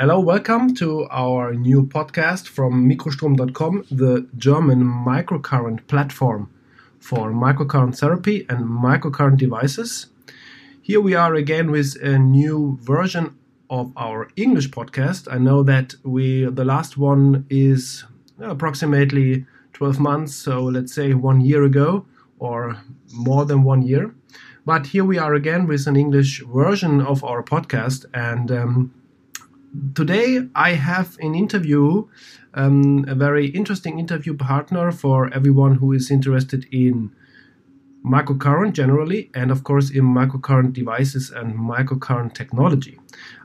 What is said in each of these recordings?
Hello, welcome to our new podcast from mikrostrom.com, the German microcurrent platform for microcurrent therapy and microcurrent devices. Here we are again with a new version of our English podcast. I know that we the last one is approximately 12 months, so let's say one year ago or more than one year. But here we are again with an English version of our podcast, and um, today I have an interview, um, a very interesting interview partner for everyone who is interested in microcurrent generally, and of course in microcurrent devices and microcurrent technology.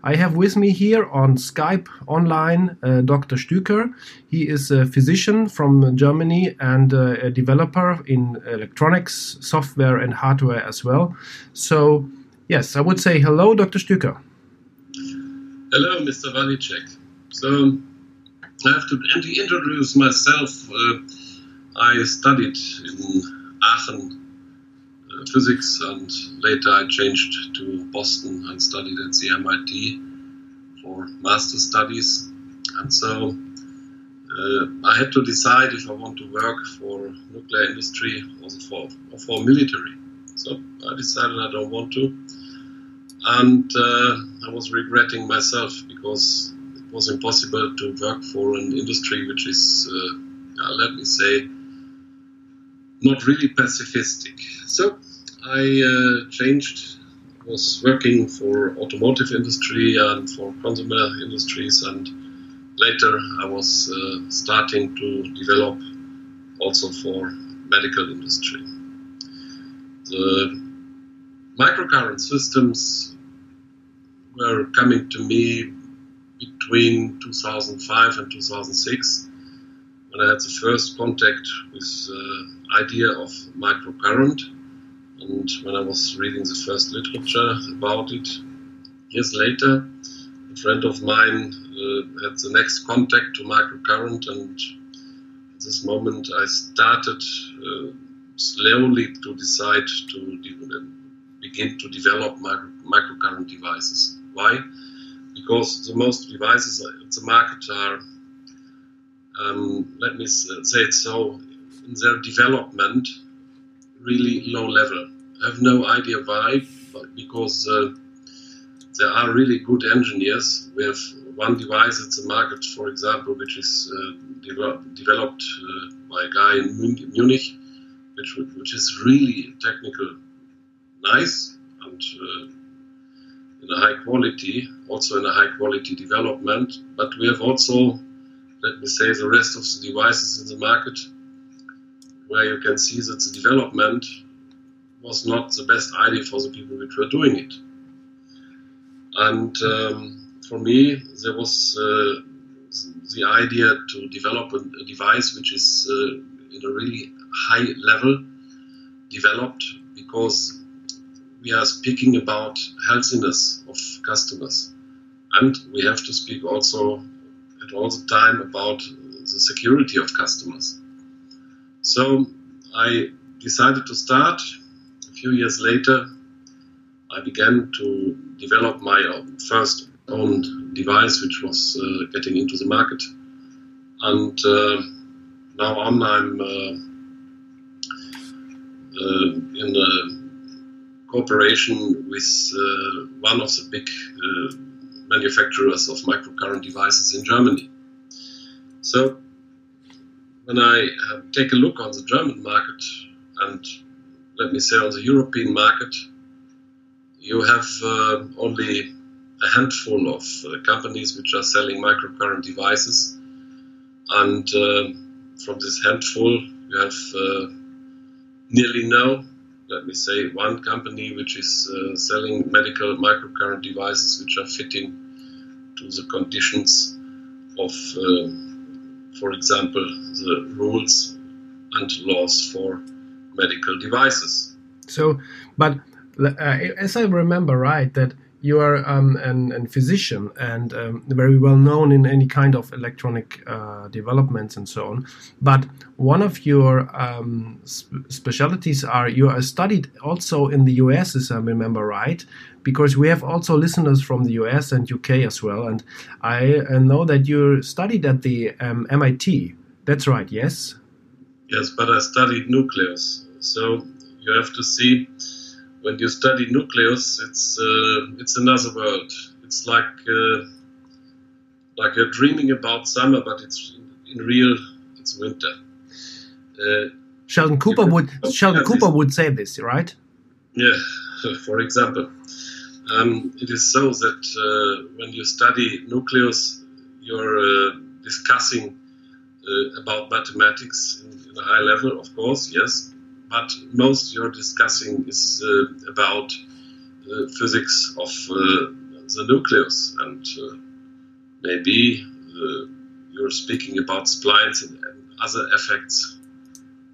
I have with me here on Skype online uh, Dr. Stüker. He is a physician from Germany and uh, a developer in electronics, software, and hardware as well. So, yes, I would say hello, Dr. Stüker. Hello, Mr. Walicek. So, I have to introduce myself. Uh, I studied in Aachen uh, physics and later I changed to Boston and studied at the MIT for master studies. And so uh, I had to decide if I want to work for nuclear industry or for, or for military. So I decided I don't want to and uh, I was regretting myself because it was impossible to work for an industry which is, uh, let me say, not really pacifistic. So I uh, changed, I was working for automotive industry and for consumer industries, and later I was uh, starting to develop also for medical industry. The microcurrent systems were coming to me between 2005 and 2006 when I had the first contact with the uh, idea of microcurrent and when I was reading the first literature about it. Years later, a friend of mine uh, had the next contact to microcurrent and at this moment I started uh, slowly to decide to de- begin to develop micro- microcurrent devices. Why? Because the most devices at the market are, um, let me say it so, in their development, really low level. I have no idea why, but because uh, there are really good engineers. We have one device at the market, for example, which is uh, de- developed uh, by a guy in Munich, which, which is really technical nice and uh, in a high quality, also in a high quality development. But we have also, let me say, the rest of the devices in the market where you can see that the development was not the best idea for the people which were doing it. And um, for me, there was uh, the idea to develop a, device which is uh, in a really high level developed because we are speaking about healthiness of customers. And we have to speak also at all the time about the security of customers. So I decided to start. A few years later, I began to develop my first own device, which was uh, getting into the market. And uh, now on, I'm uh, uh in the cooperation with uh, one of the big uh, manufacturers of microcurrent devices in Germany. So when I take a look on the German market and let me say on the European market, you have uh, only a handful of uh, companies which are selling microcurrent devices, and uh, from this handful, you have uh, nearly no let me say, one company which is uh, selling medical microcurrent devices which are fitting to the conditions of, uh, for example, the rules and laws for medical devices. So, but uh, as I remember right, that you are um, an, an, physician and um, very well known in any kind of electronic uh, developments and so on. But one of your um, sp- specialties are you are studied also in the US, as I remember right, because we have also listeners from the US and UK as well. And I uh, know that you studied at the um, MIT. That's right, yes? Yes, but I studied nucleus. So you have to see when you study nucleus, it's uh, it's another world. It's like uh, like you're dreaming about summer, but it's in real it's winter. Uh, Sheldon Cooper would Sheldon Cooper would say this, right? Yeah, for example, um, it is so that uh, when you study nucleus, you're uh, discussing uh, about mathematics in, in a high level, of course, yes, but most you're discussing is uh, about uh, physics of uh, the nucleus, and maybe you're speaking about splines and, and, other effects.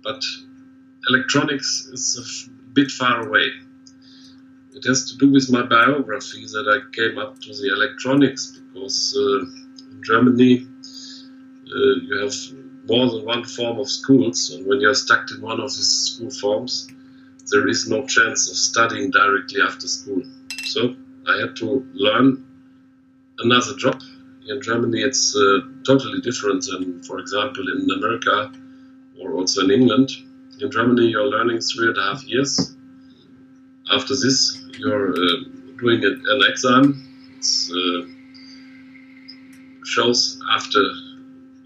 But electronics is a bit far away. It has to do with my biography that I came up to the electronics because uh, in Germany uh, you have more than one form of schools, and when you're stuck in one of these school forms, there is no chance of studying directly after school. So I had to learn another job. In Germany, it's uh, totally different than, for example, in America or also in England. In Germany, you're learning three and a half years. After this, you're uh, doing an exam. It uh, shows after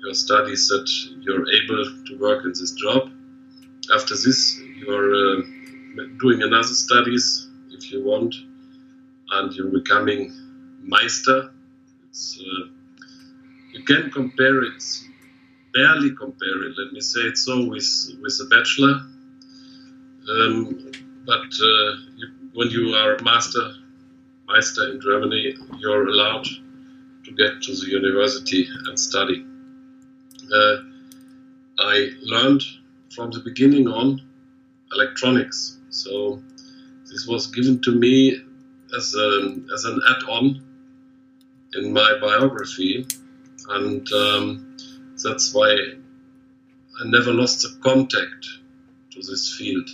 your studies that you're able to work in this job. After this, you're uh, doing another studies if you want, and you're becoming Meister. Uh, you can compare it, barely compare it. Let me say it so with with a bachelor. Um, but uh, you, when you are master Meister in Germany, you're allowed to get to the university and study uh, I learned from the beginning on electronics. So this was given to me as, a, as an add-on in my biography, and um, that's why I never lost the contact to this field.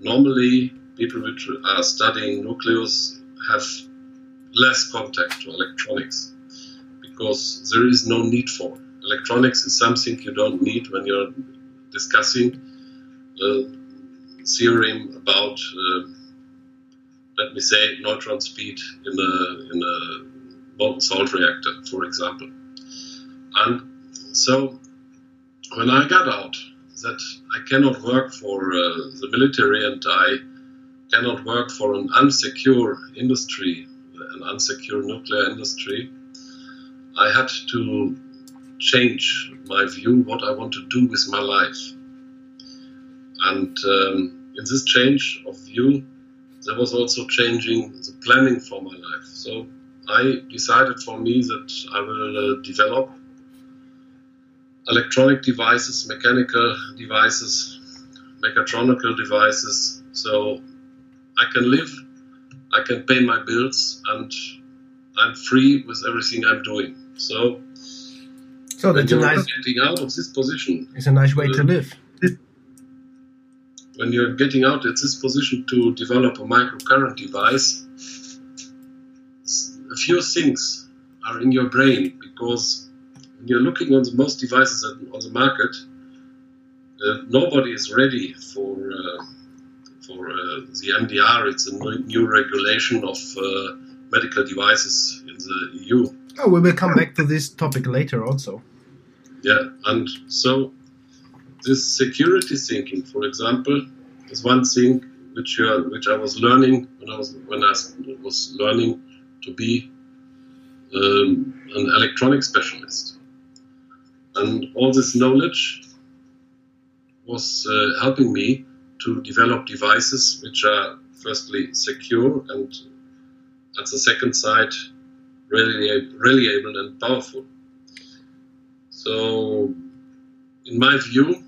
Normally, people which are studying nucleus have less contact to electronics because there is no need for electronics is something you don't need when you're discussing a theorem about, uh, let me say, neutron speed in a, in a molten salt reactor, for example. And so when I got out that I cannot work for uh, the military and I cannot work for an unsecure industry, an unsecure nuclear industry, I had to change my view, what I want to do with my life. And um, in this change of view, there was also changing the planning for my life. So I decided for me that I will uh, develop electronic devices, mechanical devices, mechatronical devices, so I can live, I can pay my bills, and I'm free with everything I'm doing. So so that's a nice getting out of this position. It's a nice way uh, to live. When you're getting out at this position to develop a microcurrent device, a few things are in your brain because when you're looking on the most devices on the market, uh, nobody is ready for uh, for uh, the MDR. It's a new regulation of uh, medical devices in the EU. Oh, we will come back to this topic later also. Yeah, and so this security thinking, for example, is one thing which you are, which I was learning when I was when I was learning to be um, an electronic specialist, and all this knowledge was uh, helping me to develop devices which are firstly secure and at the second side really reliable and powerful. So, in my view,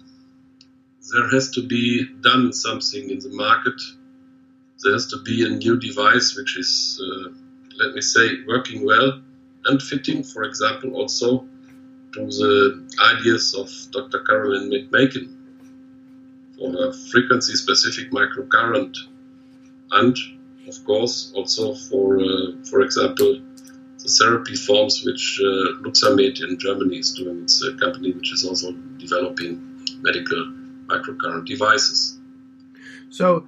there has to be done something in the market. There has to be a new device which is uh, let me say, working well and fitting, for example, also to the ideas of Dr. Carolyn McMakin for a frequency specific microcurrent and of course also for uh, for example therapy forms which uh, Luxamed in Germany is doing. It's a company which is also developing medical microcurrent devices. So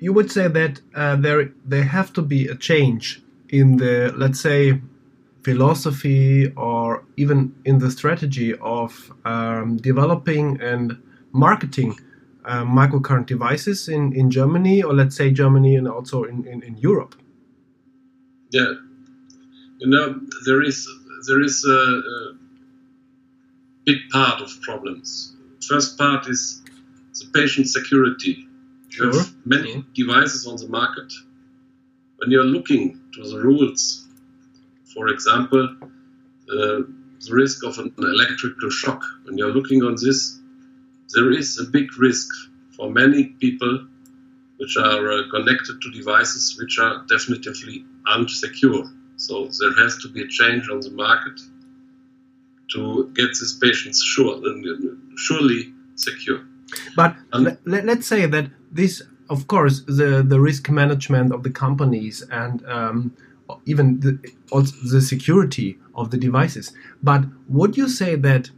you would say that uh, there there have to be a change in the let's say philosophy or even in the strategy of um, developing and marketing uh, microcurrent devices in, in Germany or let's say Germany and also in, in, in Europe? Yeah, you know there is there is a, a big part of problems. First part is the patient security. You Sure. have many devices on the market. When you're looking to the rules, for example, uh, the risk of an electrical shock, when you're looking on this, there is a big risk for many people which are uh, connected to devices which are definitively unsecure. So there has to be a change on the market to get these patients sure, uh, surely secure. But Um, let, let's say that this, of course, the, the risk management of the companies and um, even the, also the security of the devices. But would you say that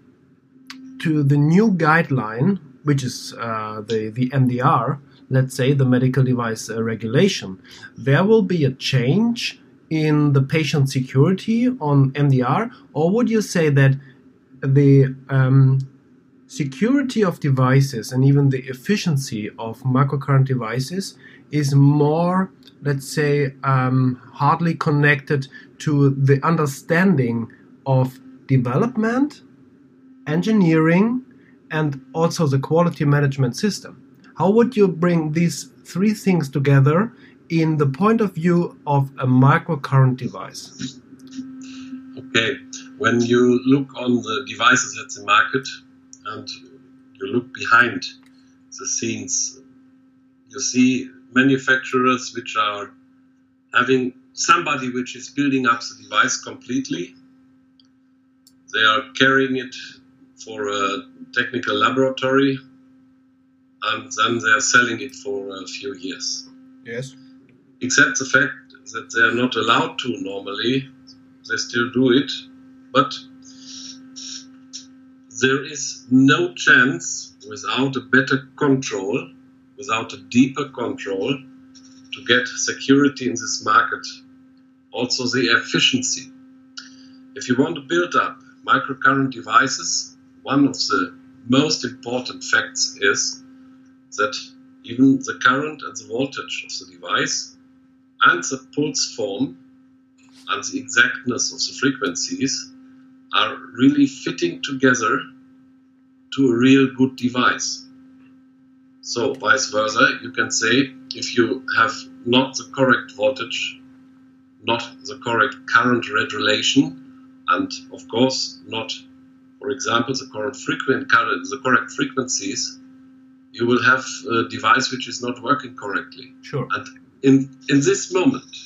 to the new guideline, which is uh, the, the MDR, let's say the medical device uh, regulation, there will be a change in the patient security on MDR? Or would you say that the um, security of devices and even the efficiency of microcurrent devices is more, let's say, um, hardly connected to the understanding of development, engineering, and also the quality management system. How would you bring these three things together in the point of view of a microcurrent device? Okay, when you look on the devices at the market and you look behind the scenes, you see manufacturers which are having somebody which is building up the device completely. They are carrying it for a technical laboratory and then they are selling it for a few years Yes. Except the fact that they are not allowed to normally, they still do it. But there is no chance without a better control, without a deeper control, to get security in this market. Also, the efficiency. If you want to build up microcurrent devices, one of the most important facts is that even the current and the voltage of the device and the pulse form and the exactness of the frequencies are really fitting together to a real good device. So, vice versa, you can say if you have not the correct voltage, not the correct current regulation, and of course, not, for example, the current frequent current, the correct frequencies, you will have a device which is not working correctly. Sure. And in in this moment,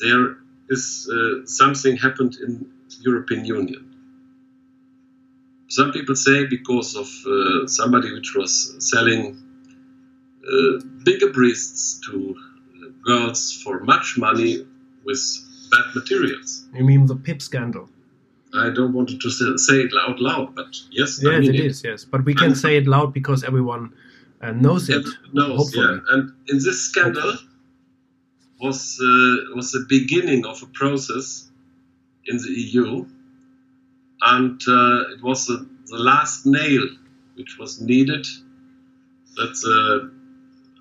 there is uh, something happened in European Union. Some people say because of uh, somebody which was selling uh, bigger breasts to uh, girls for much money with bad materials. You mean the PIP scandal? I don't want to say it out loud, but yes, I Yes, mean it is. Yes, but we can say it loud because everyone uh, knows it. Knows, hopefully. yeah. And in this scandal was uh, was the beginning of a process in the EU, and uh, it was the, the last nail which was needed that the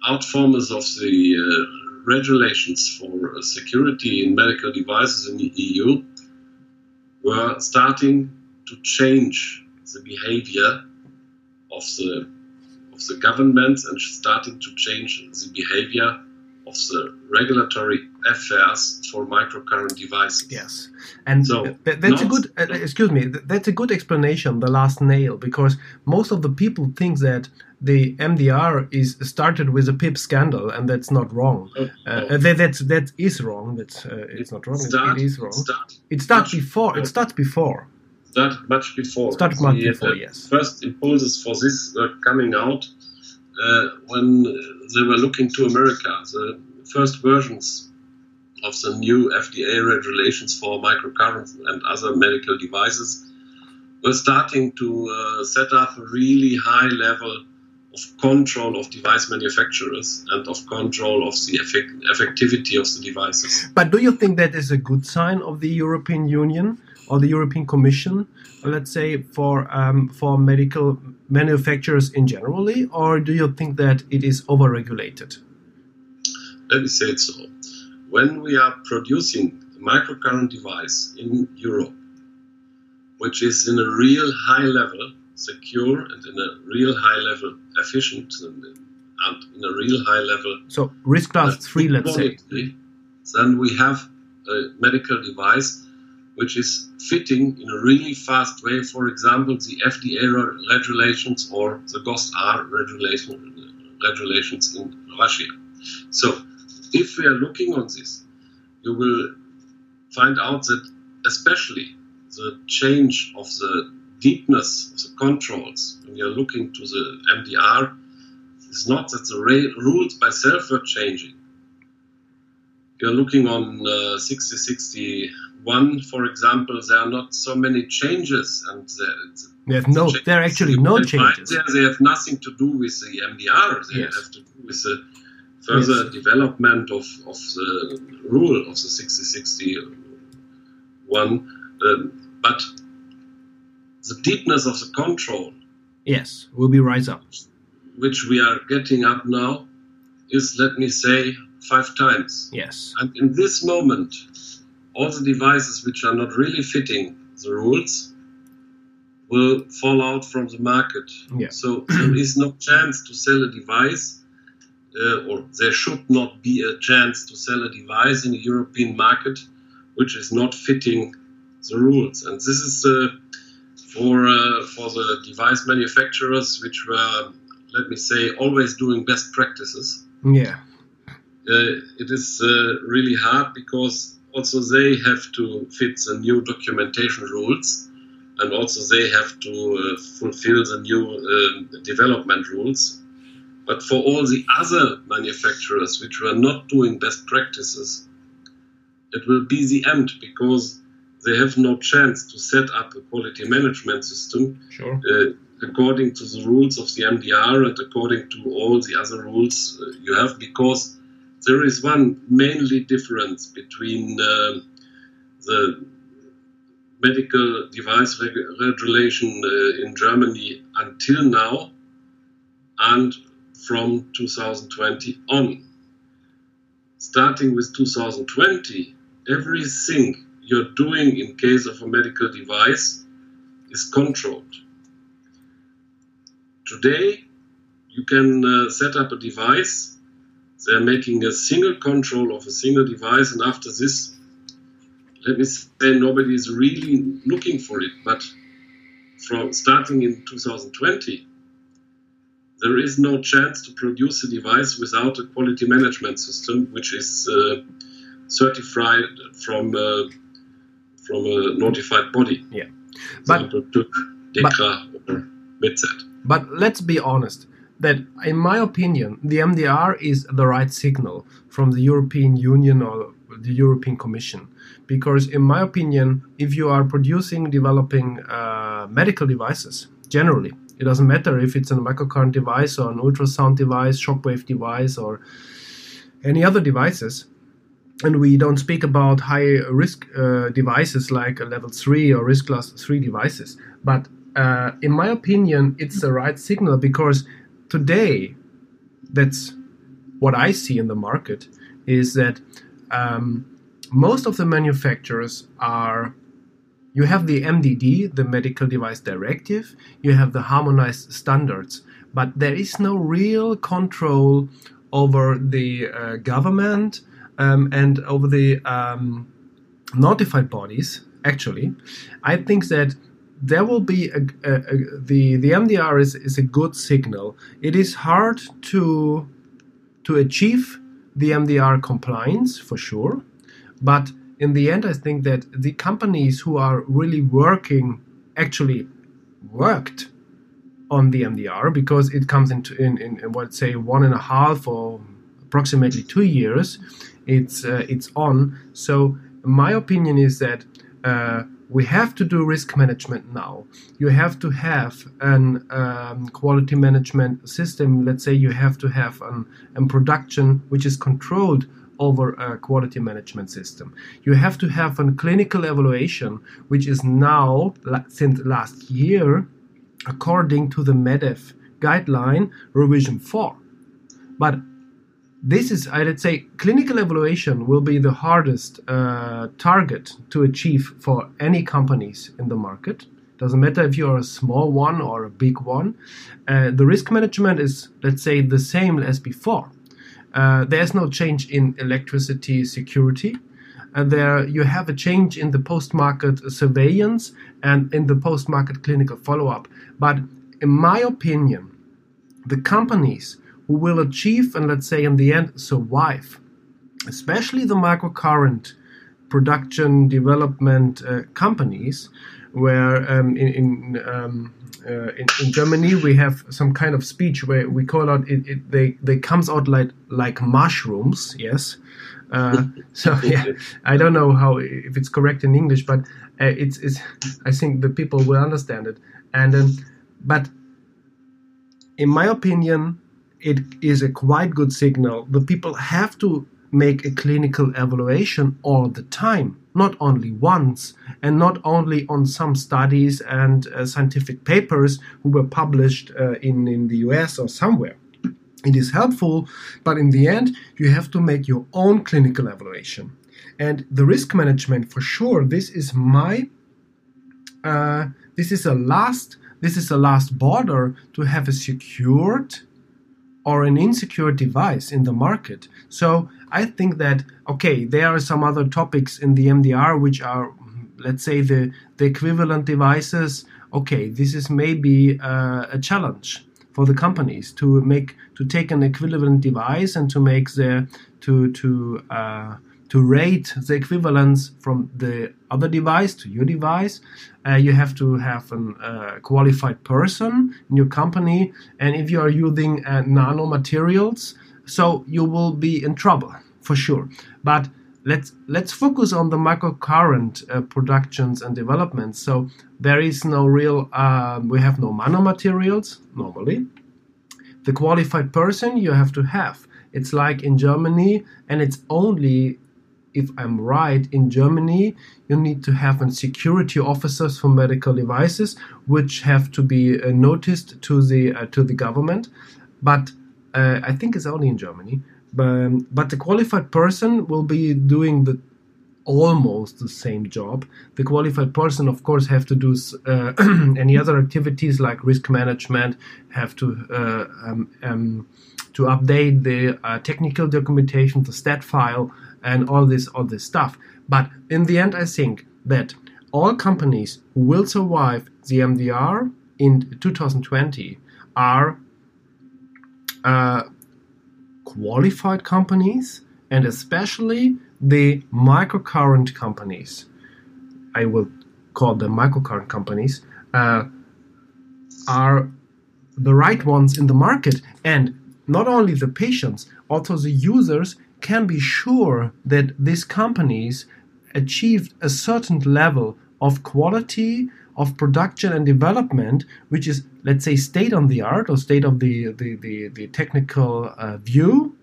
outformers of the uh, regulations for uh, security in medical devices in the EU were starting to change the behavior of the of the government and starting to change the behavior of the regulatory affairs for microcurrent devices. Yes, and So, th- that's a good. Uh, excuse me. th- That's a good explanation. The last nail, because most of the people think that the MDR is started with a PIP scandal, and that's not wrong. Oh, Uh, oh. that that's, that is wrong. That's uh, it's not wrong. Start- it is wrong. Start, It starts before. It starts before. Started much before. Started much The, before, uh, yes. First impulses for this were coming out uh, when they were looking to America. The first versions of the new FDA regulations for microcurrents and other medical devices were starting to uh, set up a really high level of control of device manufacturers and of control of the effect- effectivity of the devices. But do you think that is a good sign of the European Union or the European Commission, let's say, for um, for medical manufacturers in generally, or do you think that it is overregulated? let me say it so. When we are producing a microcurrent device in Europe, which is in a real high level secure and in a real high level efficient and, and in a real high level So risk class three, let's say. then we have a medical device which is fitting in a really fast way. For example, the FDA regulations or the GOST-R regulation, regulations in Russia. So, if we are looking on this, you will find out that especially the change of the deepness of the controls when you're looking to the MDR is not that the rules by self were changing. You're looking on uh, 6061, for example, there are not so many changes, and there, There's no, changes there are actually no changes. There, they have nothing to do with the MDR. They Yes. have to do with the further Yes. development of, of the rule of the 6061. Um, but the deepness of the control, Yes, will be rise up. which we are getting up now, is, let me say, five times. Yes. And in this moment, all the devices which are not really fitting the rules will fall out from the market. Yeah. So there is no chance to sell a device, uh, or there should not be a chance to sell a device in the European market which is not fitting the rules. And this is uh, for uh, for the device manufacturers which were, let me say, always doing best practices Yeah. Uh, it is uh, really hard because also they have to fit the new documentation rules and also they have to uh, fulfill the new um development rules. But for all the other manufacturers which were not doing best practices, it will be the end because they have no chance to set up a quality management system Sure. uh, according to the rules of the MDR and according to all the other rules you have, because there is one mainly difference between um the medical device reg- regulation uh, in Germany until now and from 2020 on. Starting with 2020, everything you're doing in case of a medical device is controlled. Today, you can uh, set up a device. They're making a single control of a single device, and after this, let me say nobody is really looking for it. But from starting in 2020, there is no chance to produce a device without a quality management system, which is uh, certified from uh, from a notified body. Yeah. But- example, TÜV, DEKRA, or MITSET. But let's be honest that, in my opinion, the MDR is the right signal from the European Union or the European Commission. Because, in my opinion, if you are producing, developing uh, medical devices, generally, it doesn't matter if it's a microcurrent device or an ultrasound device, shockwave device, or any other devices, and we don't speak about high risk uh, devices like a level 3 or risk class 3 devices but uh, in my opinion it's the right signal because today that's what i see in the market is that um, most of the manufacturers are you have the mdd the medical device directive you have the harmonized standards but there is no real control over the uh, government um, and over the um, notified bodies, actually, I think that there will be a, a, a, the the MDR is, is a good signal. It is hard to to achieve the MDR compliance for sure, but in the end, I think that the companies who are really working actually worked on the MDR because it comes into in, in, in what say one and a half or approximately two years. It's uh, it's on. So my opinion is that. Uh, we have to do risk management now. You have to have an um, quality management system. Let's say you have to have an, a production which is controlled over a quality management system. You have to have a clinical evaluation, which is now, since last year, according to the MEDDEV guideline revision 4. But this is, I would say, clinical evaluation will be the hardest uh, target to achieve for any companies in the market. Doesn't matter if you're a small one or a big one. Uh, the risk management is, let's say, the same as before. Uh, there's no change in electricity security. And there you have a change in the post-market surveillance and in the post-market clinical follow-up. But in my opinion, the companies who will achieve and let's say in the end survive, especially the microcurrent production development uh, companies, where um, in in, um, uh, in, in Germany we have some kind of speech where we call out it, it they they comes out like like mushrooms yes. Uh, so yeah I don't know how if it's correct in English but uh, it's it's I think the people will understand it. And um, but in my opinion it is a quite good signal the people have to make a clinical evaluation all the time not only once and not only on some studies and uh, scientific papers who were published uh, in, in the US or somewhere. It is helpful, but in the end, you have to make your own clinical evaluation. And the risk management, for sure, this is my, uh, this is a last, this is a last border to have a secured or an insecure device in the market. So I think that okay, there are some other topics in the MDR which are, let's say, the the equivalent devices. Okay, this is maybe uh, a challenge for the companies to make to take an equivalent device and to make the to to uh, to rate the equivalence from the other device to your device. Uh, you have to have a uh, qualified person in your company, and if you are using uh, nano materials, so you will be in trouble for sure. But let's let's focus on the microcurrent uh, productions and developments. So there is no real. Uh, we have no nanomaterials normally. The qualified person you have to have. It's like in Germany, and it's only if I'm right, in Germany, you need to have security officers for medical devices, which have to be uh, noticed to the uh, to the government. But uh, I think it's only in Germany. But, but the qualified person will be doing the almost the same job. The qualified person, of course, have to do uh, any other activities like risk management, have to uh, um, um, to update the uh, technical documentation, the stat file, and all this all this stuff. But in the end, I think that all companies who will survive the MDR in 2020 are uh, qualified companies and especially the microcurrent companies. I will call them microcurrent companies. Uh, are the right ones in the market and not only the patients also the users can be sure that these companies achieved a certain level of quality of production and development, which is, let's say, state of the art or state of the, the, the, the technical uh, view,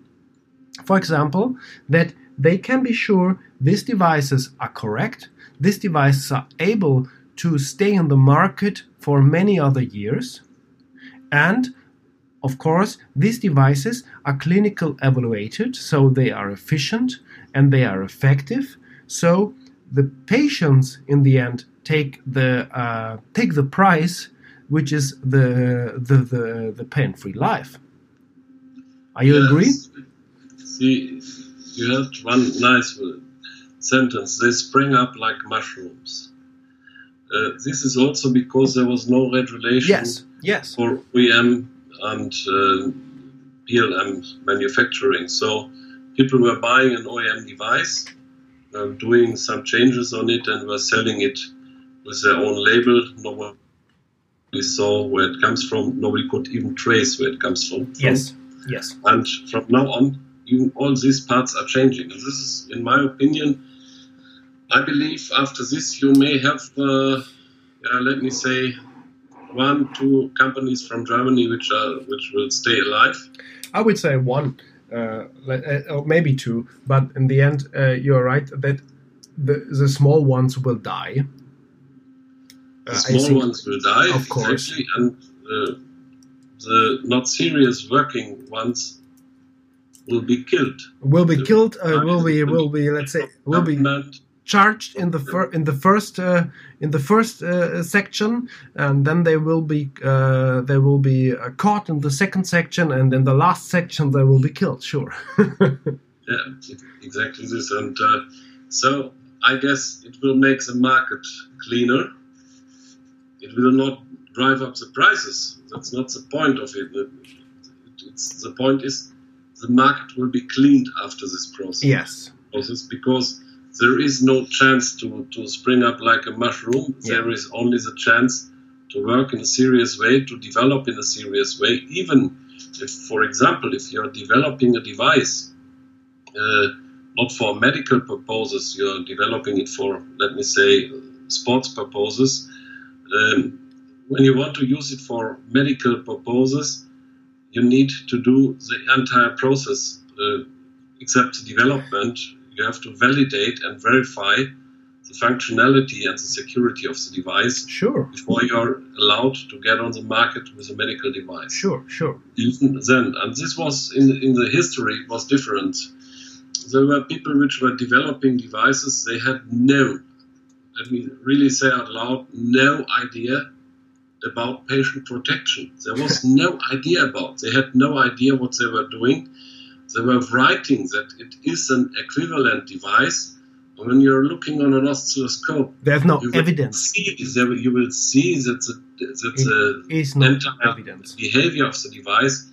for example, that they can be sure these devices are correct, these devices are able to stay in the market for many other years, and of course, these devices are clinical evaluated, so they are efficient and they are effective. So the patients in the end take the uh, take the price, which is the the the, the pain-free life. Are you yes. agree? See, you had one nice sentence. They spring up like mushrooms. Uh, this is also because there was no regulation Yes, yes. for OEM and uh, PLM manufacturing. So people were buying an OEM device, uh, doing some changes on it, and were selling it with their own label. Nobody saw where it comes from. Nobody could even trace where it comes from. Yes, yes. And from now on, even all these parts are changing. And this is, in my opinion, I believe after this you may have, uh, yeah, let me say, one, two companies from Germany which are which will stay alive. I would say one, uh, uh, or maybe two, but in the end, uh, you're right that the, the small ones will die. The Uh, small ones will die, Of course. exactly, and the not serious working ones will be killed. will be the- killed. Uh, will be will be let's say will be Government charged in the fir- in the first uh, in the first uh, section, and then they will be uh, they will be uh, caught in the second section, and in the last section they will be killed. Sure. Yeah, exactly this. And uh, so I guess it will make the market cleaner. It will not drive up the prices. That's not the point of it. It- It's, the point is the market will be cleaned after this process. yes. process because there is no chance to, to spring up like a mushroom. Yeah. There is only the chance to work in a serious way, to develop in a serious way. Even if, for example, if you're developing a device, uh, not for medical purposes, you're developing it for, let me say, sports purposes. Um, when you want to use it for medical purposes, you need to do the entire process, uh, except the development. You have to validate and verify the functionality and the security of the device Sure. before you're allowed to get on the market with a medical device Sure. Sure. even then. And this was in in the history it was different. There were people which were developing devices. They had no, let me really say out loud, no idea about patient protection. There was no idea about. They had no idea what they were doing. They were writing that it is an equivalent device. And when you're looking on an oscilloscope, There's no you evidence. see you will see that the, that the Is no entire evidence. behavior of the device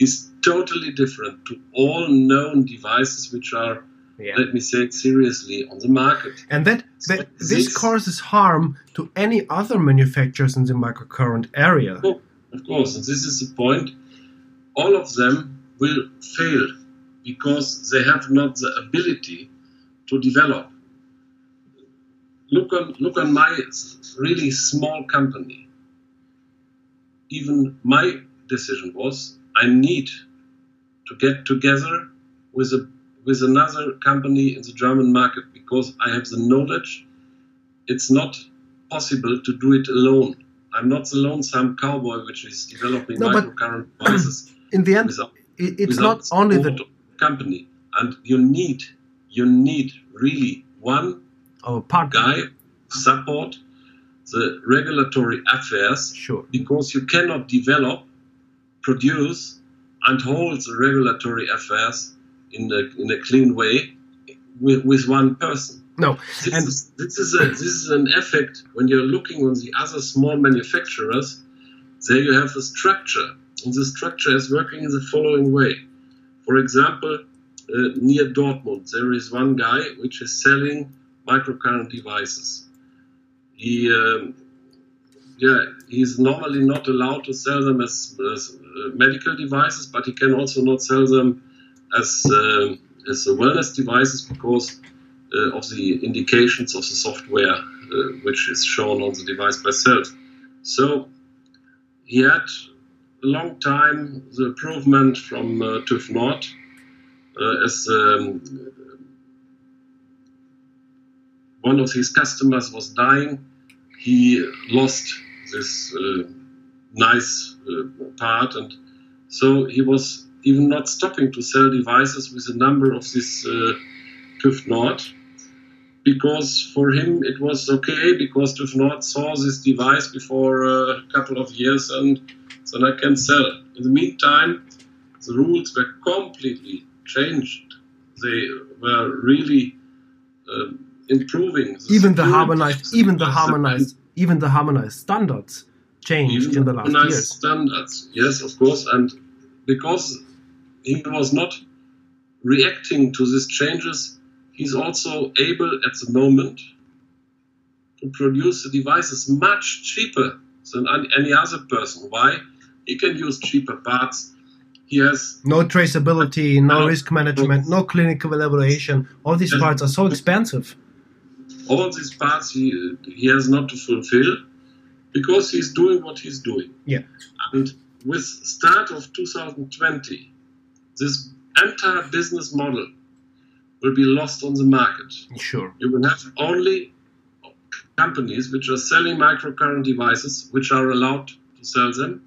is totally different to all known devices which are, Yeah. let me say it seriously, on the market. And that, that So this this- causes harm to any other manufacturers in the microcurrent area. Oh, of course, and this is the point. All of them will fail because they have not the ability to develop. Look on, look on my really small company. Even my decision was I need to get together with a with another company in the German market because I have the knowledge. It's not possible to do it alone. I'm not the lonesome cowboy which is developing No, microcurrent devices In the end, without, it's without not only support the company, and you need you need really one oh, part. guy support the regulatory affairs Sure. because you cannot develop, produce, and hold the regulatory affairs in a, in a clean way with, with one person. No, This, and is, this, is a, this is an effect when you're looking on the other small manufacturers. There you have a structure, and the structure is working in the following way. For example, uh, near Dortmund, there is one guy which is selling microcurrent devices. He, um, yeah, he's normally not allowed to sell them as, as uh, medical devices, but he can also not sell them as um as wellness devices because uh, of the indications of the software uh, which is shown on the device by itself. So he had long time the improvement from uh, TÜV Nord uh, as um, one of his customers was dying. He lost this uh, nice uh, part, and so he was even not stopping to sell devices with a number of this uh, TÜV Nord because for him it was okay because TÜV Nord saw this device before a couple of years and then I can sell. In the meantime, the rules were completely changed. They were really um improving. even the harmonized, the even the harmonized even the harmonized standards changed Even in the last years. standards, yes, of course, and because he was not reacting to these changes, he's also able at the moment to produce the devices much cheaper than any other person. Why? He can use cheaper parts. He has No traceability, no No. risk management, no clinical evaluation. All these parts are so expensive. all these parts he, he has not to fulfill because he's doing what he's doing. Yeah. And with start of 2020, this entire business model will be lost on the market. Sure. You will have only companies which are selling microcurrent devices, which are allowed to sell them,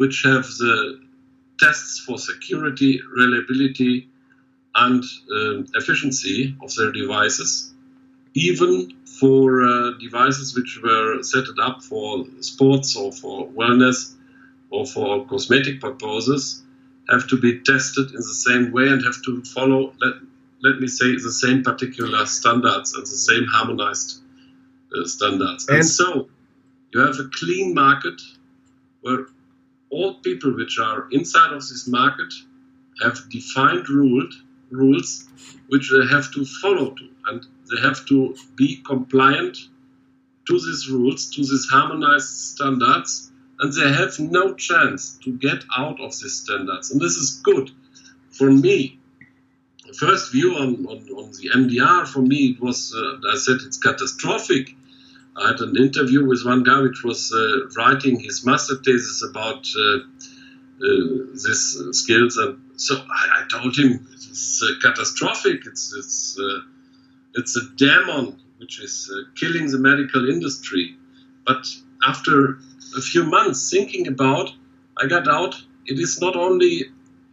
which have the tests for security, reliability, and um, efficiency of their devices, even for uh, devices which were set up for sports or for wellness or for cosmetic purposes, have to be tested in the same way and have to follow, let, let me say, the same particular standards and the same harmonized uh, standards. And, And- so you have a clean market where all people which are inside of this market have defined ruled, rules which they have to follow to and they have to be compliant to these rules, to these harmonized standards, and they have no chance to get out of these standards. And this is good. For me, first view on, on, on the MDR, for me, it was, uh, I said it's catastrophic. I had an interview with one guy which was uh, writing his master thesis about uh, uh, these skills, and so I, I told him it's uh, catastrophic. It's it's uh, it's a demon which is killing the medical industry. But after a few months thinking about, I got out. It is not only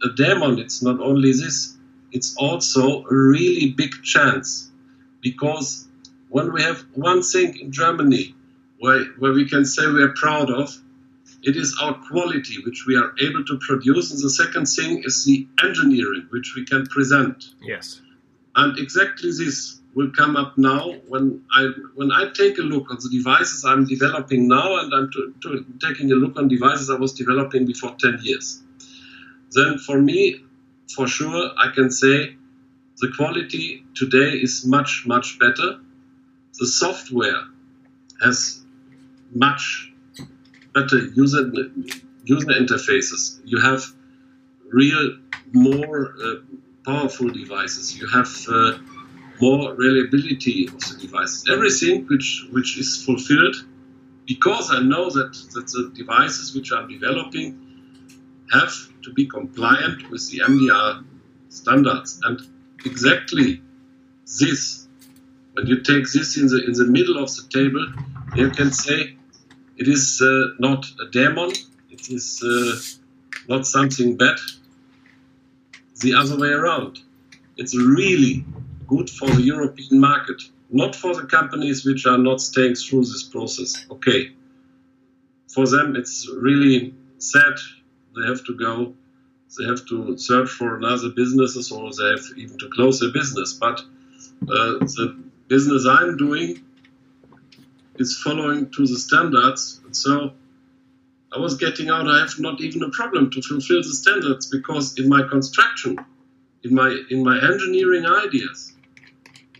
a demon. It's not only this. It's also a really big chance because when we have one thing in Germany where, where we can say we are proud of, it is our quality which we are able to produce. And the second thing is the engineering which we can present. Yes. And exactly this will come up now when I when I take a look on the devices I'm developing now, and I'm to, to, taking a look on devices I was developing before 10 years. Then for me, for sure, I can say the quality today is much much better. The software has much better user user interfaces. You have real more uh, powerful devices. You have uh, more reliability of the devices. Everything which which is fulfilled because I know that, that the devices which I'm developing have to be compliant with the MDR standards. And exactly this, when you take this in the in the middle of the table, you can say it is uh, not a demon. It is uh, not something bad. The other way around. It's really good for the European market, not for the companies which are not staying through this process. Okay. For them, it's really sad. They have to go. They have to search for another businesses, or they have even to close their business. But uh, the business I'm doing is following to the standards, and so I was getting out. I have not even a problem to fulfill the standards because in my construction, in my in my engineering ideas,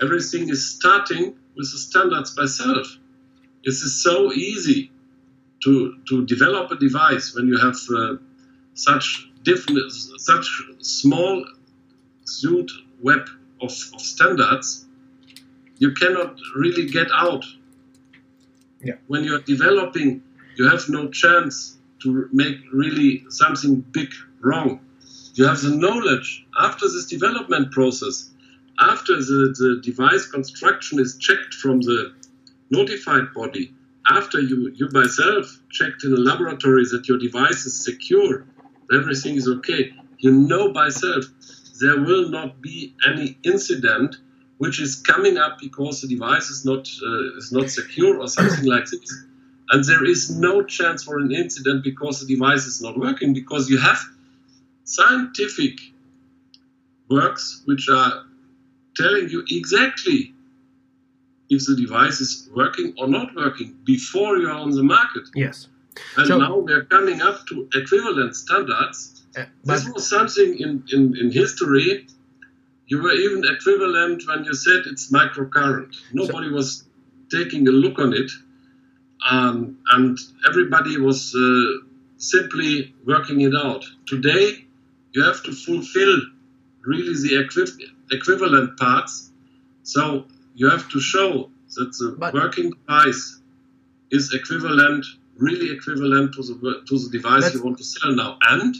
everything is starting with the standards by self. This is so easy to to develop a device when you have uh, such different, such small suit web of, of standards. You cannot really get out. Yeah. When you're developing, you have no chance to make really something big wrong. You have the knowledge after this development process, after the, the device construction is checked from the notified body, after you, you by self checked in the laboratory that your device is secure, everything is okay, you know by self there will not be any incident which is coming up because the device is not uh, is not secure or something like this. And there is no chance for an incident because the device is not working because you have scientific works which are telling you exactly if the device is working or not working before you are on the market. Yes. And So- now we are coming up to equivalent standards. Uh, This was something in, in, in history. You were even equivalent when you said it's microcurrent. Nobody was taking a look on it. Um, and everybody was uh, simply working it out. Today, you have to fulfill really the equi- equivalent parts. So you have to show that the But- working device is equivalent, really equivalent to the to the device you want to sell now, and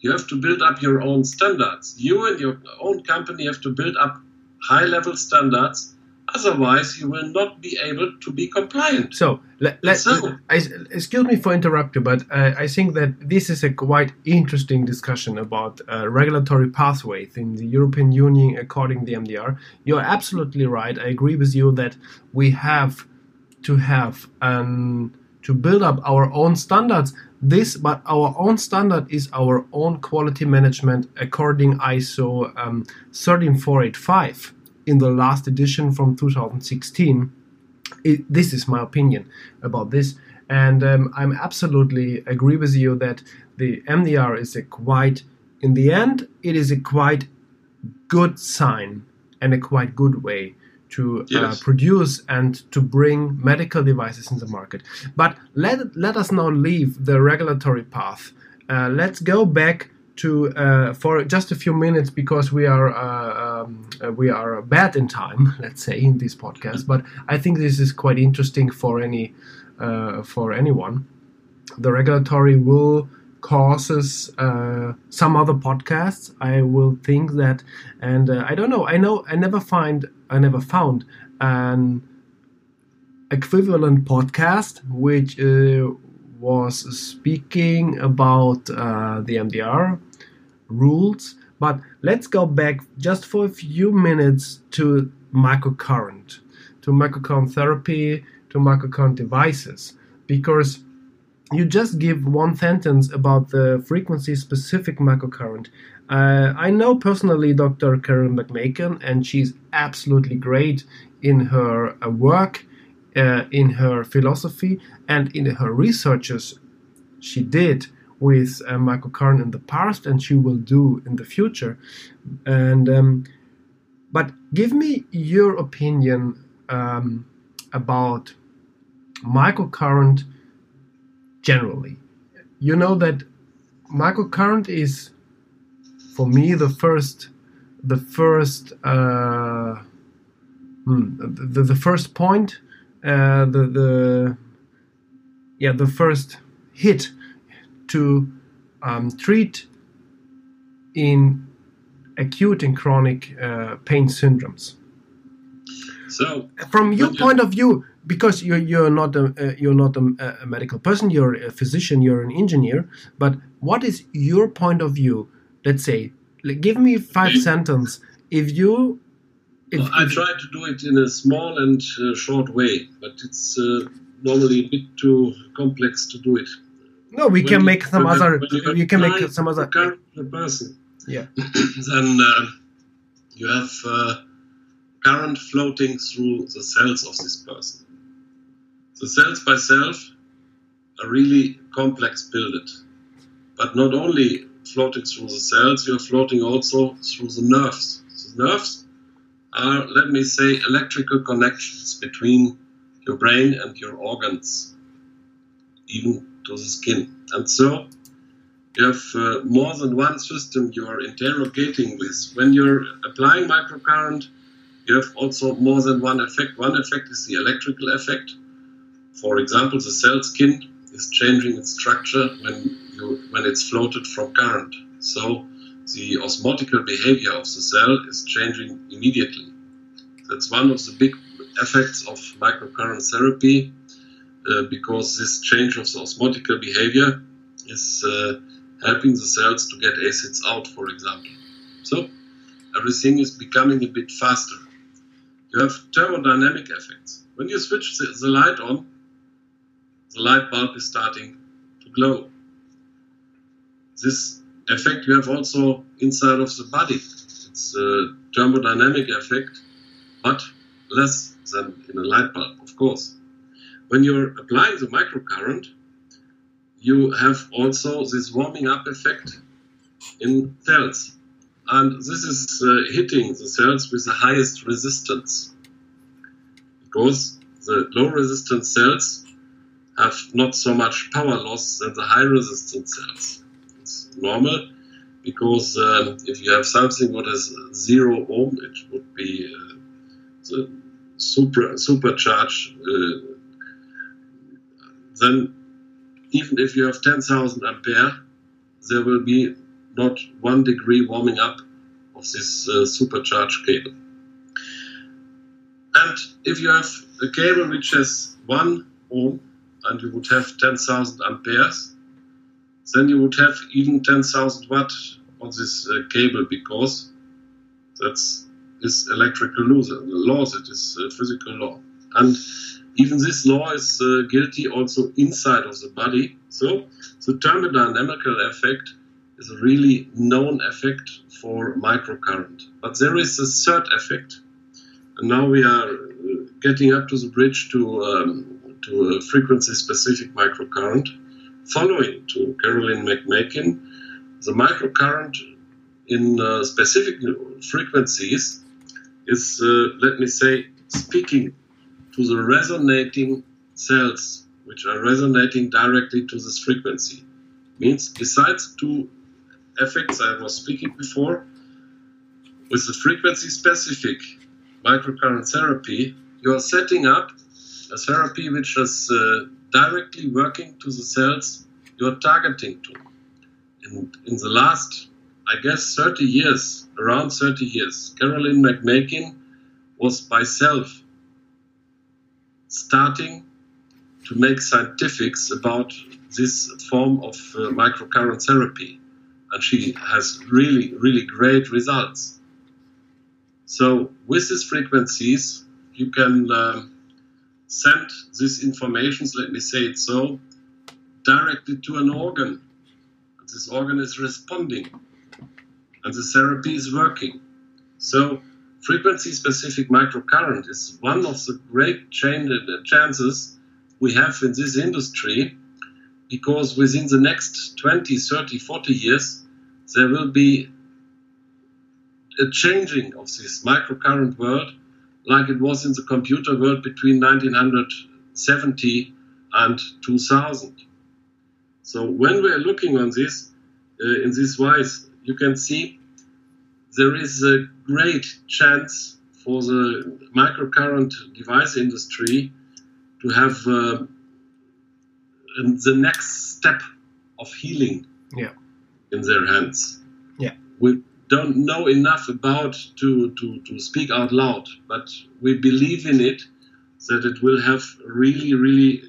you have to build up your own standards. You and your own company have to build up high level standards. Otherwise, you will not be able to be compliant. So, let, let, So- I, excuse me for interrupting, but uh, I think that this is a quite interesting discussion about uh, regulatory pathways in the European Union according to the MDR. You're absolutely right. I agree with you that we have to have um, to build up our own standards. This, but our own standard is our own quality management according ISO um, 13485 in the last edition from 2016 it, this is my opinion about this. And um, i'm absolutely agree with you that the mdr is a quite in the end it is a quite good sign and a quite good way to uh, produce and to bring medical devices in the market but let, let us now leave the regulatory path uh, let's go back to uh, for just a few minutes because we are uh, um, uh, we are bad in time, let's say, in this podcast. But I think this is quite interesting for any uh, for anyone. The regulatory will causes uh, some other podcasts. I will think that, and uh, I don't know. I know I never find I never found an equivalent podcast which uh, was speaking about uh, the MDR rules. But let's go back just for a few minutes to microcurrent, to microcurrent therapy, to microcurrent devices, because you just give one sentence about the frequency specific microcurrent. Uh, I know personally Dr. Karen McMakin, and she's absolutely great in her uh, work, uh, in her philosophy, and in her researches she did with uh, microcurrent in the past, and she will do in the future. And um, but give me your opinion um, about Current generally. You know that microcurrent is, for me, the first, the first, uh, hmm, the, the first point, uh, the the, yeah, the first hit to um, treat in acute and chronic uh, pain syndromes. So from your you- point of view because you're, you're not a, uh, you're not a, a medical person you're a physician you're an engineer but what is your point of view let's say like, give me five Mhm. sentence if you if, I if- try to do it in a small and uh, short way, but it's uh, normally a bit too complex to do it. no we When can you- make some when other when you can make some other current person, yeah then uh, you have uh, current floating through the cells of this person. The cells by self are really complex builded, but not only floating through the cells, you're floating also through the nerves. The nerves are, let me say, electrical connections between your brain and your organs, even to the skin. And so you have uh, more than one system you are interrogating with. When you're applying microcurrent, you have also more than one effect. One effect is the electrical effect. For example, the cell skin is changing its structure when you when it's floated from current. So the osmotical behavior of the cell is changing immediately. That's one of the big effects of microcurrent therapy uh, because this change of the osmotical behavior is uh, helping the cells to get acids out, for example. So everything is becoming a bit faster. You have thermodynamic effects. When you switch the, the light on, the light bulb is starting to glow. This effect you have also inside of the body. It's a thermodynamic effect, but less than in a light bulb, of course. When you're applying the microcurrent, you have also this warming up effect in cells. And this is uh, hitting the cells with the highest resistance. Because the low resistance cells have not so much power loss than the high resistance cells. Normal because um, if you have something what is zero ohm, it would be uh, the super supercharge. Uh, then even if you have 10,000 ampere, there will be not one degree warming up of this uh, supercharged cable. And if you have a cable which has one ohm and you would have 10,000 amperes, then you would have even 10,000 watt on this uh, cable because that's is electrical law, the laws. It is a physical law, and even this law is uh, guilty also inside of the body. So the thermodynamical effect is a really known effect for microcurrent. But there is a third effect, and now we are uh, getting up to the bridge to um, to a frequency-specific microcurrent. Following to Caroline McMakin, the microcurrent in uh, specific frequencies is, uh, let me say, speaking to the resonating cells, which are resonating directly to this frequency. Means besides two effects I was speaking before, with the frequency specific microcurrent therapy, you are setting up a therapy which is uh, directly working to the cells you're targeting to. And in the last, I guess, 30 years, around 30 years, Caroline McMakin was by self starting to make scientifics about this form of uh, microcurrent therapy. And she has really, really great results. So, with these frequencies, you can um, send these informations, let me say it so, directly to an organ. This organ is responding, and the therapy is working. So, frequency specific microcurrent is one of the great uh, chances we have in this industry because within the next 20, 30, 40 years, there will be a changing of this microcurrent world like it was in the computer world between 1970 and 2000. So when we are looking on this uh, in this wise, you can see there is a great chance for the microcurrent device industry to have uh, the next step of healing yeah. in their hands. Yeah. We don't know enough about to, to, to speak out loud, but we believe in it that it will have really, really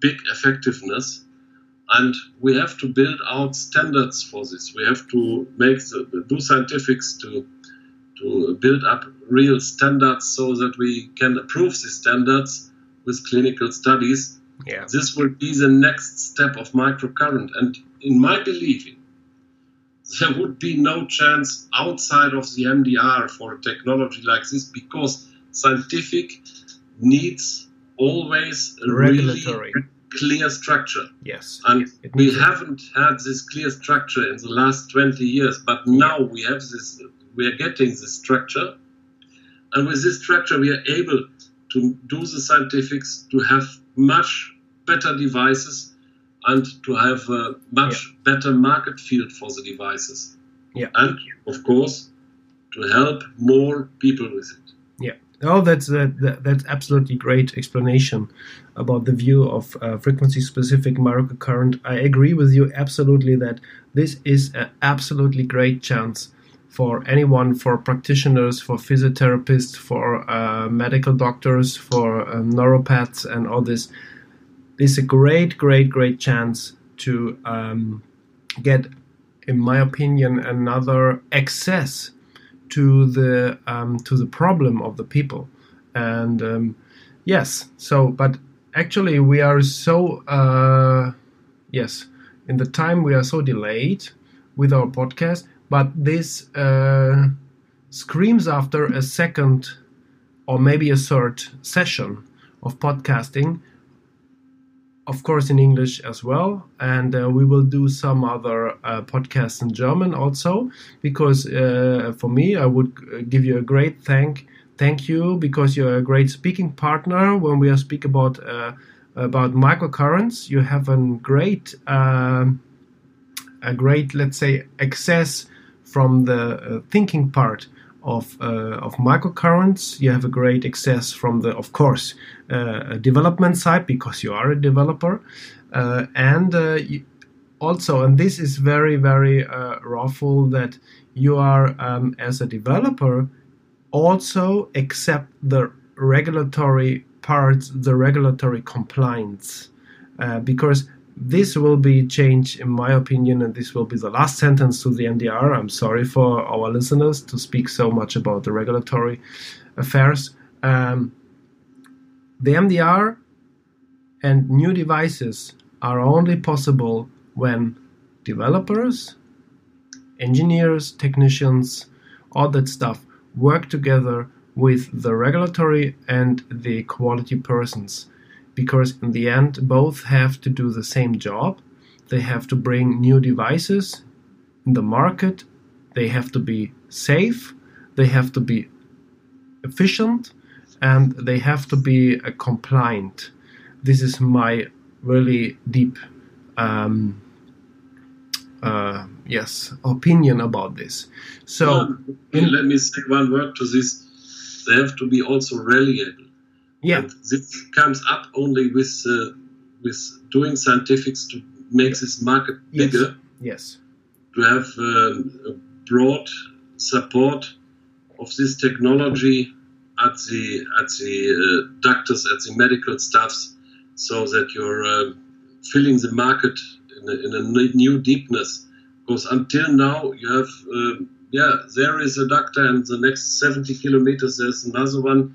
big effectiveness. And we have to build out standards for this. We have to make the, do scientifics to to build up real standards so that we can approve these standards with clinical studies. Yeah. This will be the next step of microcurrent. And in my believing, there would be no chance outside of the MDR for a technology like this because scientific needs always a Regulatory. really clear structure. Yes. And It we haven't had this clear structure in the last 20 years, but now we have this, we are getting this structure. And with this structure, we are able to do the scientifics, to have much better devices, and to have a much better market field for the devices. Yeah. And of course, to help more people with it. Yeah. Oh, that's that, that, that's absolutely great explanation about the view of uh, frequency-specific microcurrent. I agree with you absolutely that this is an absolutely great chance for anyone, for practitioners, for physiotherapists, for uh, medical doctors, for um, neuropaths, and all this. Is a great, great, great chance to um, get, in my opinion, another access to the um, to the problem of the people. And um, yes so but actually we are so uh, yes in the time we are so delayed with our podcast but this uh, screams after a second or maybe a third session of podcasting of course in english as well. And uh, we will do some other uh, podcasts in german also because uh, for me i would uh, give you a great thank thank you because you're a great speaking partner when we speak about uh, about microcurrents. You have a great um, a great let's say access from the uh, thinking part of uh, of microcurrents. You have a great access from the, of course, uh, development side because you are a developer, uh, and uh, you also, and this is very very uh, lawful that you are um, as a developer also accept the regulatory parts, the regulatory compliance, uh, because this will be changed, in my opinion, and this will be the last sentence to the MDR. I'm sorry for our listeners to speak so much about the regulatory affairs. Um, the MDR and new devices are only possible when developers, engineers, technicians, all that stuff work together with the regulatory and the quality persons because in the end both have to do the same job. They have to bring new devices in the market. They have to be safe. They have to be efficient. And they have to be uh, compliant. This is my really deep um, uh, yes opinion about this. So yeah, let me say one word to this. They have to be also reliable yeah. And this comes up only with uh, with doing scientifics to make this market bigger. Yes, yes. to have uh, a broad support of this technology at the at the uh, doctors at the medical staffs so that you're uh, filling the market in a, in a, new deepness. Because until now you have uh, yeah there is a doctor and the next 70 kilometers there's another one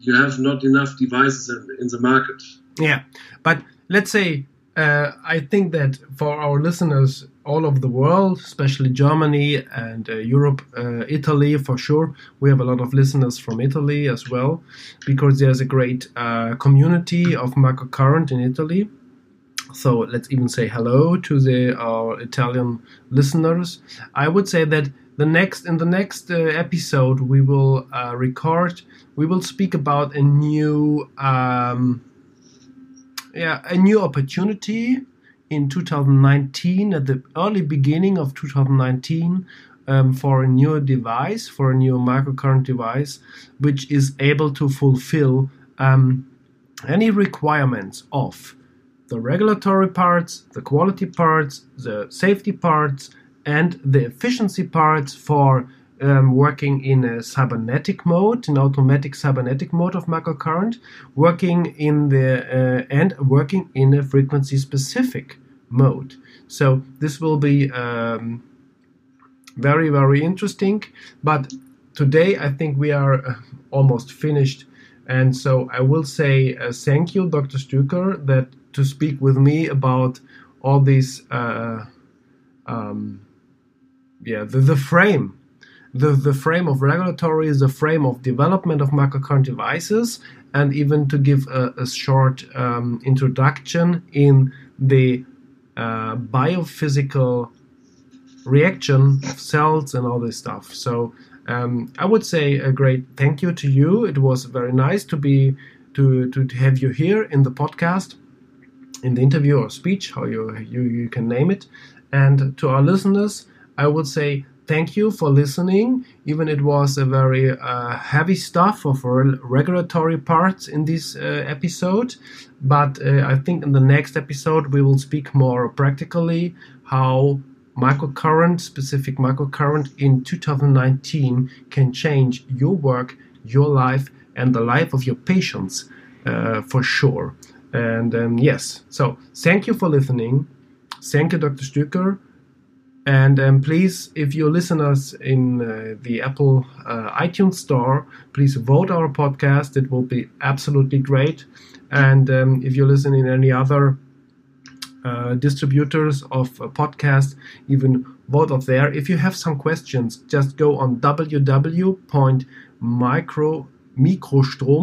you have not enough devices in, in the market. Yeah, but let's say uh, I think that for our listeners all over the world, especially Germany and uh, Europe, uh, Italy for sure, we have a lot of listeners from Italy as well, because there's a great uh, community of microcurrent in Italy. So let's even say hello to the our Italian listeners. I would say that the next in the next uh, episode we will uh, record we will speak about a new um, yeah a new opportunity in 2019 at the early beginning of 2019 um, for a new device for a new microcurrent device which is able to fulfill um, any requirements of the regulatory parts the quality parts the safety parts and the efficiency parts for um, working in a cybernetic mode, in automatic cybernetic mode of microcurrent, working in the uh, and working in a frequency specific mode. So this will be um, very very interesting. But today I think we are uh, almost finished, and so I will say uh, thank you, Dr. Stüker, that to speak with me about all these. Uh, um, yeah the, the frame the, the frame of regulatory is the frame of development of microcurrent devices and even to give a, a short um, introduction in the uh, biophysical reaction of cells and all this stuff so um, I would say a great thank you to you. It was very nice to be to, to, to have you here in the podcast, in the interview or speech, how you, you, you can name it. And to our listeners, I would say thank you for listening. Even it was a very uh, heavy stuff of regulatory parts in this uh, episode, but uh, I think in the next episode we will speak more practically how microcurrent, specific microcurrent in 2019 can change your work, your life, and the life of your patients uh, for sure. And um, yes, so thank you for listening. Thank you, Dr. Stüker. And um, please, if you listen us in uh, the Apple uh, iTunes Store, please vote our podcast. It will be absolutely great. And um, if you listen in any other uh, distributors of a podcast, even vote of there. If you have some questions, just go on www.micro.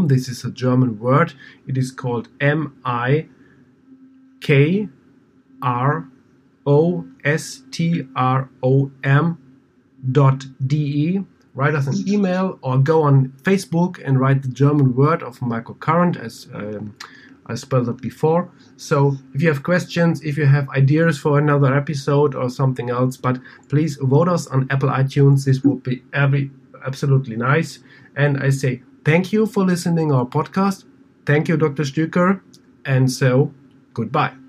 This is a German word. It is called M I K R O S T R O M dot D E. Write us an email or go on Facebook and write the German word of microcurrent as um, I spelled it before. So if you have questions, if you have ideas for another episode or something else, but please vote us on Apple iTunes. This would be every absolutely nice. And I say thank you for listening our podcast. Thank you, Dr. Stüker. And so goodbye.